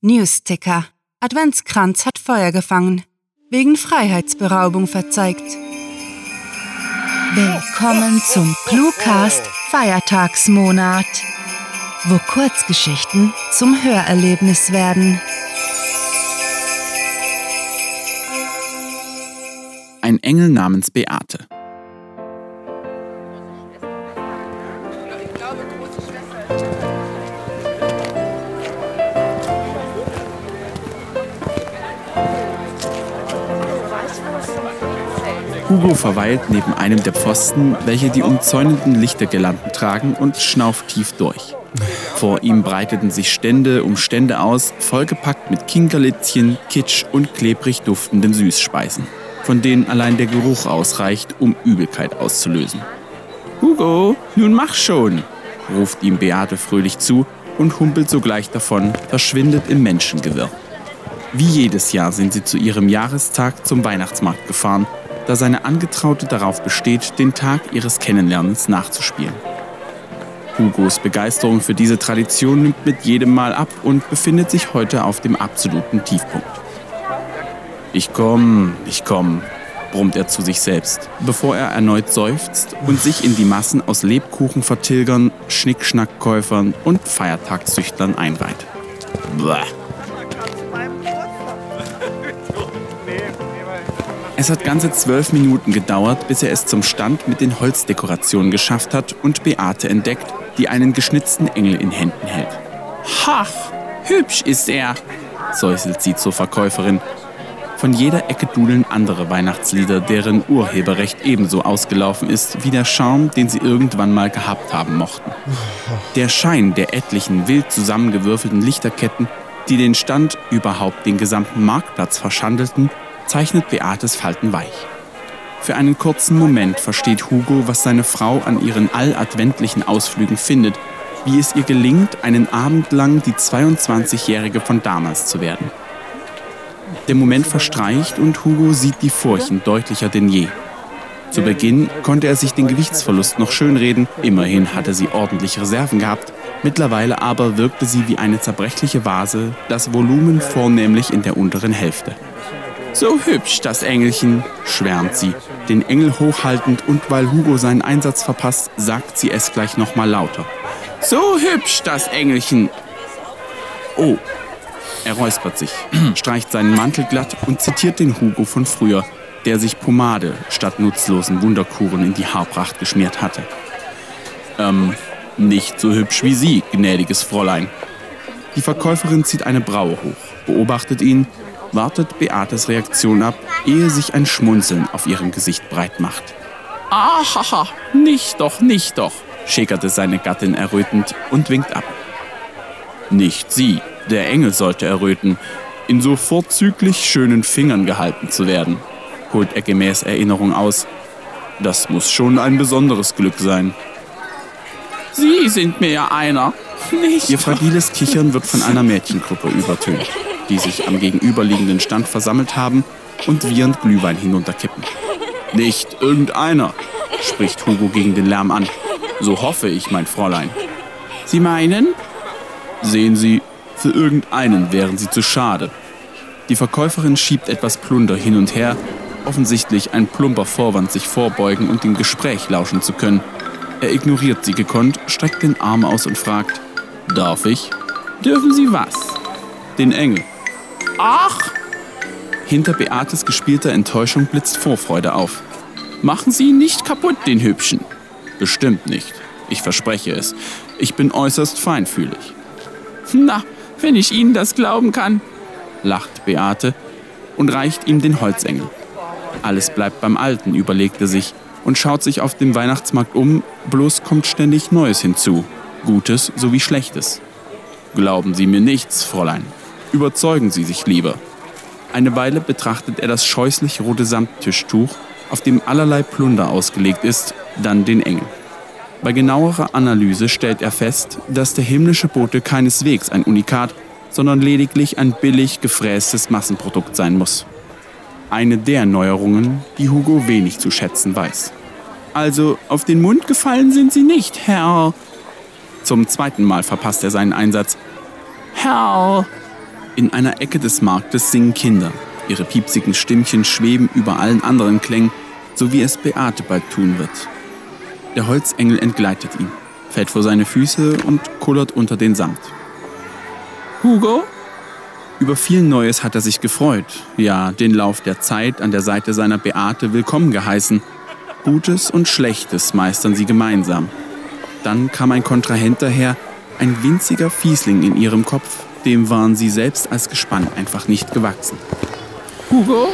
Newsticker. Adventskranz hat Feuer gefangen. Wegen Freiheitsberaubung verzeigt. Willkommen zum Cluecast Feiertagsmonat, wo Kurzgeschichten zum Hörerlebnis werden. Ein Engel namens Beate. Hugo verweilt neben einem der Pfosten, welche die umzäunenden Lichtergirlanden tragen, und schnauft tief durch. Vor ihm breiteten sich Stände um Stände aus, vollgepackt mit Kinkerlitzchen, Kitsch und klebrig duftenden Süßspeisen, von denen allein der Geruch ausreicht, um Übelkeit auszulösen. Hugo, nun mach schon, ruft ihm Beate fröhlich zu und humpelt sogleich davon, verschwindet im Menschengewirr. Wie jedes Jahr sind sie zu ihrem Jahrestag zum Weihnachtsmarkt gefahren da seine Angetraute darauf besteht, den Tag ihres Kennenlernens nachzuspielen. Hugos Begeisterung für diese Tradition nimmt mit jedem Mal ab und befindet sich heute auf dem absoluten Tiefpunkt. Ich komm, ich komm, brummt er zu sich selbst, bevor er erneut seufzt und sich in die Massen aus Lebkuchenvertilgern, Schnickschnackkäufern und Feiertagszüchtlern einreiht. Blah. Es hat ganze zwölf Minuten gedauert, bis er es zum Stand mit den Holzdekorationen geschafft hat und Beate entdeckt, die einen geschnitzten Engel in Händen hält. Hach, hübsch ist er, säuselt sie zur Verkäuferin. Von jeder Ecke dudeln andere Weihnachtslieder, deren Urheberrecht ebenso ausgelaufen ist wie der Charme, den sie irgendwann mal gehabt haben mochten. Der Schein der etlichen wild zusammengewürfelten Lichterketten, die den Stand, überhaupt den gesamten Marktplatz verschandelten, zeichnet Beates Falten weich. Für einen kurzen Moment versteht Hugo, was seine Frau an ihren alladventlichen Ausflügen findet, wie es ihr gelingt, einen Abend lang die 22-Jährige von damals zu werden. Der Moment verstreicht und Hugo sieht die Furchen deutlicher denn je. Zu Beginn konnte er sich den Gewichtsverlust noch schönreden, immerhin hatte sie ordentlich Reserven gehabt, mittlerweile aber wirkte sie wie eine zerbrechliche Vase, das Volumen vornehmlich in der unteren Hälfte. So hübsch, das Engelchen, schwärmt sie, den Engel hochhaltend und weil Hugo seinen Einsatz verpasst, sagt sie es gleich nochmal lauter. So hübsch, das Engelchen. Oh, er räuspert sich, streicht seinen Mantel glatt und zitiert den Hugo von früher, der sich Pomade statt nutzlosen Wunderkuren in die Haarpracht geschmiert hatte. Ähm, nicht so hübsch wie Sie, gnädiges Fräulein. Die Verkäuferin zieht eine Braue hoch, beobachtet ihn wartet Beates Reaktion ab, ehe sich ein Schmunzeln auf ihrem Gesicht breit macht. Ahaha, nicht doch, nicht doch, schäkerte seine Gattin errötend und winkt ab. Nicht sie, der Engel sollte erröten, in so vorzüglich schönen Fingern gehalten zu werden, holt er gemäß Erinnerung aus. Das muss schon ein besonderes Glück sein. Sie sind mir ja einer, nicht? Ihr fragiles Kichern wird von einer Mädchengruppe übertönt die sich am gegenüberliegenden Stand versammelt haben und wiehernd Glühwein hinunterkippen. Nicht irgendeiner, spricht Hugo gegen den Lärm an. So hoffe ich, mein Fräulein. Sie meinen? Sehen Sie, für irgendeinen wären Sie zu schade. Die Verkäuferin schiebt etwas Plunder hin und her, offensichtlich ein plumper Vorwand, sich vorbeugen und dem Gespräch lauschen zu können. Er ignoriert sie gekonnt, streckt den Arm aus und fragt, Darf ich? Dürfen Sie was? Den Engel. Ach! Hinter Beates gespielter Enttäuschung blitzt Vorfreude auf. Machen Sie ihn nicht kaputt, den Hübschen. Bestimmt nicht. Ich verspreche es. Ich bin äußerst feinfühlig. Na, wenn ich Ihnen das glauben kann, lacht Beate und reicht ihm den Holzengel. Alles bleibt beim Alten, überlegt er sich und schaut sich auf dem Weihnachtsmarkt um, bloß kommt ständig Neues hinzu, Gutes sowie Schlechtes. Glauben Sie mir nichts, Fräulein, Überzeugen Sie sich lieber. Eine Weile betrachtet er das scheußlich rote Samttischtuch, auf dem allerlei Plunder ausgelegt ist, dann den Engel. Bei genauerer Analyse stellt er fest, dass der himmlische Bote keineswegs ein Unikat, sondern lediglich ein billig gefrästes Massenprodukt sein muss. Eine der Neuerungen, die Hugo wenig zu schätzen weiß. Also, auf den Mund gefallen sind Sie nicht, Herr. Zum zweiten Mal verpasst er seinen Einsatz. Herr, In einer Ecke des Marktes singen Kinder. Ihre piepsigen Stimmchen schweben über allen anderen Klängen, so wie es Beate bald tun wird. Der Holzengel entgleitet ihn, fällt vor seine Füße und kullert unter den Samt. Hugo? Über viel Neues hat er sich gefreut, ja, den Lauf der Zeit an der Seite seiner Beate willkommen geheißen. Gutes und Schlechtes meistern sie gemeinsam. Dann kam ein Kontrahent daher, ein winziger Fiesling in ihrem Kopf, dem waren sie selbst als Gespann einfach nicht gewachsen. Hugo?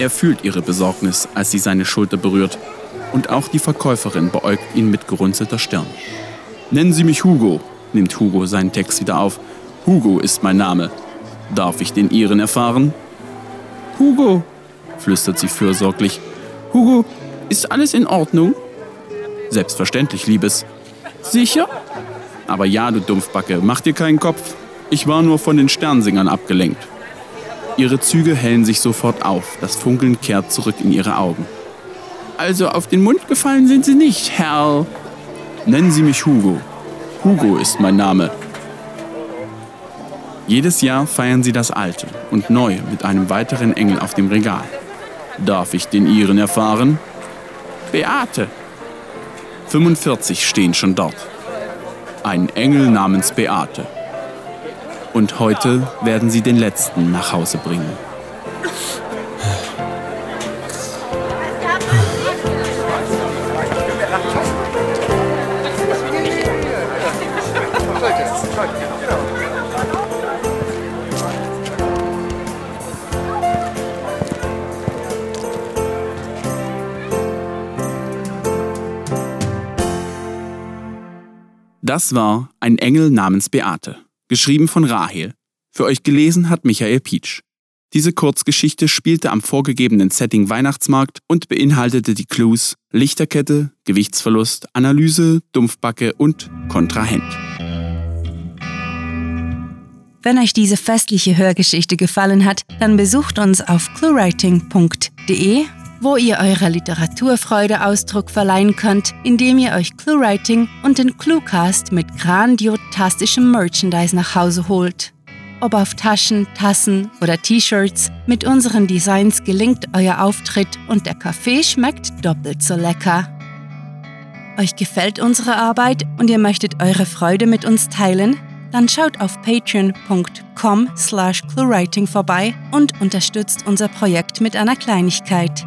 Er fühlt ihre Besorgnis, als sie seine Schulter berührt. Und auch die Verkäuferin beäugt ihn mit gerunzelter Stirn. Nennen Sie mich Hugo, nimmt Hugo seinen Text wieder auf. Hugo ist mein Name. Darf ich den Ihren erfahren? Hugo, flüstert sie fürsorglich. Hugo, ist alles in Ordnung? Selbstverständlich, Liebes. Sicher? Aber ja, du Dumpfbacke, mach dir keinen Kopf. Ich war nur von den Sternsingern abgelenkt. Ihre Züge hellen sich sofort auf, das Funkeln kehrt zurück in ihre Augen. Also auf den Mund gefallen sind Sie nicht, Herr. Nennen Sie mich Hugo. Hugo ist mein Name. Jedes Jahr feiern sie das Alte und Neue mit einem weiteren Engel auf dem Regal. Darf ich den Ihren erfahren? Beate. 45 stehen schon dort. Ein Engel namens Beate. Und heute werden sie den letzten nach Hause bringen. Das war Ein Engel namens Beate, geschrieben von Rahel. Für euch gelesen hat Michael Pietsch. Diese Kurzgeschichte spielte am vorgegebenen Setting Weihnachtsmarkt und beinhaltete die Clues Lichterkette, Gewichtsverlust, Analyse, Dumpfbacke und Kontrahent. Wenn euch diese festliche Hörgeschichte gefallen hat, dann besucht uns auf cluewriting.de wo ihr eurer Literaturfreude Ausdruck verleihen könnt, indem ihr euch ClueWriting und den ClueCast mit grandiotastischem Merchandise nach Hause holt. Ob auf Taschen, Tassen oder T-Shirts, mit unseren Designs gelingt euer Auftritt und der Kaffee schmeckt doppelt so lecker. Euch gefällt unsere Arbeit und ihr möchtet eure Freude mit uns teilen? Dann schaut auf patreon.com slash cluewriting vorbei und unterstützt unser Projekt mit einer Kleinigkeit.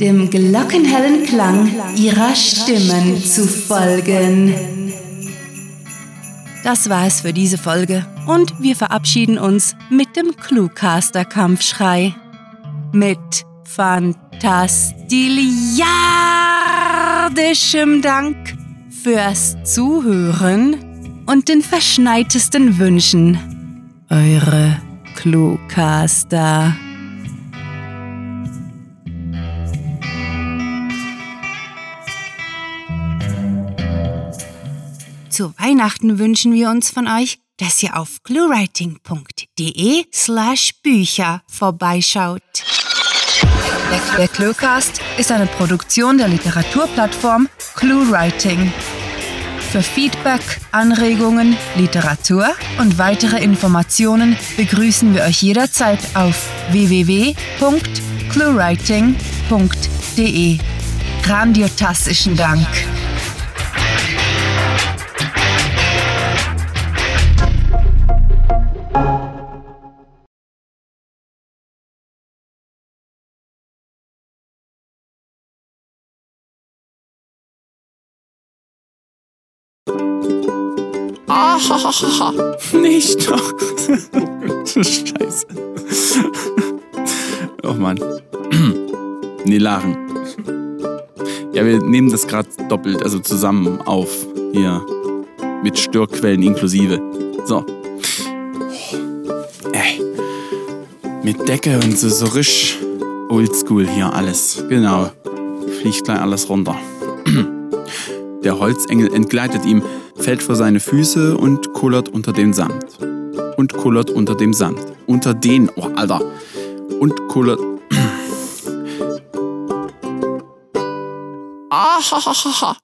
dem glockenhellen Klang ihrer Stimmen zu folgen. Das war es für diese Folge und wir verabschieden uns mit dem Cluecaster-Kampfschrei. Mit fantastiliardischem Dank fürs Zuhören und den verschneitesten Wünschen. Eure Cluecaster. Zu Weihnachten wünschen wir uns von euch, dass ihr auf cluewriting.de slash Bücher vorbeischaut. Der, Cluecast ist eine Produktion der Literaturplattform ClueWriting. Für Feedback, Anregungen, Literatur und weitere Informationen begrüßen wir euch jederzeit auf www.cluewriting.de. Grandiotastischen Dank. Ah, nicht doch. Scheiße. Oh Mann. Nee, lachen. Ja, wir nehmen das gerade doppelt, also zusammen auf. Hier. Mit Störquellen inklusive. So. Ey. Mit Decke und so, so risch oldschool hier alles. Genau. Fliegt gleich alles runter. Der Holzengel entgleitet ihm, fällt vor seine Füße und kullert unter dem Sand. Und kullert unter dem Sand. Unter den, oh Alter. Und kullert. Ah, ha, ha, ha, ha.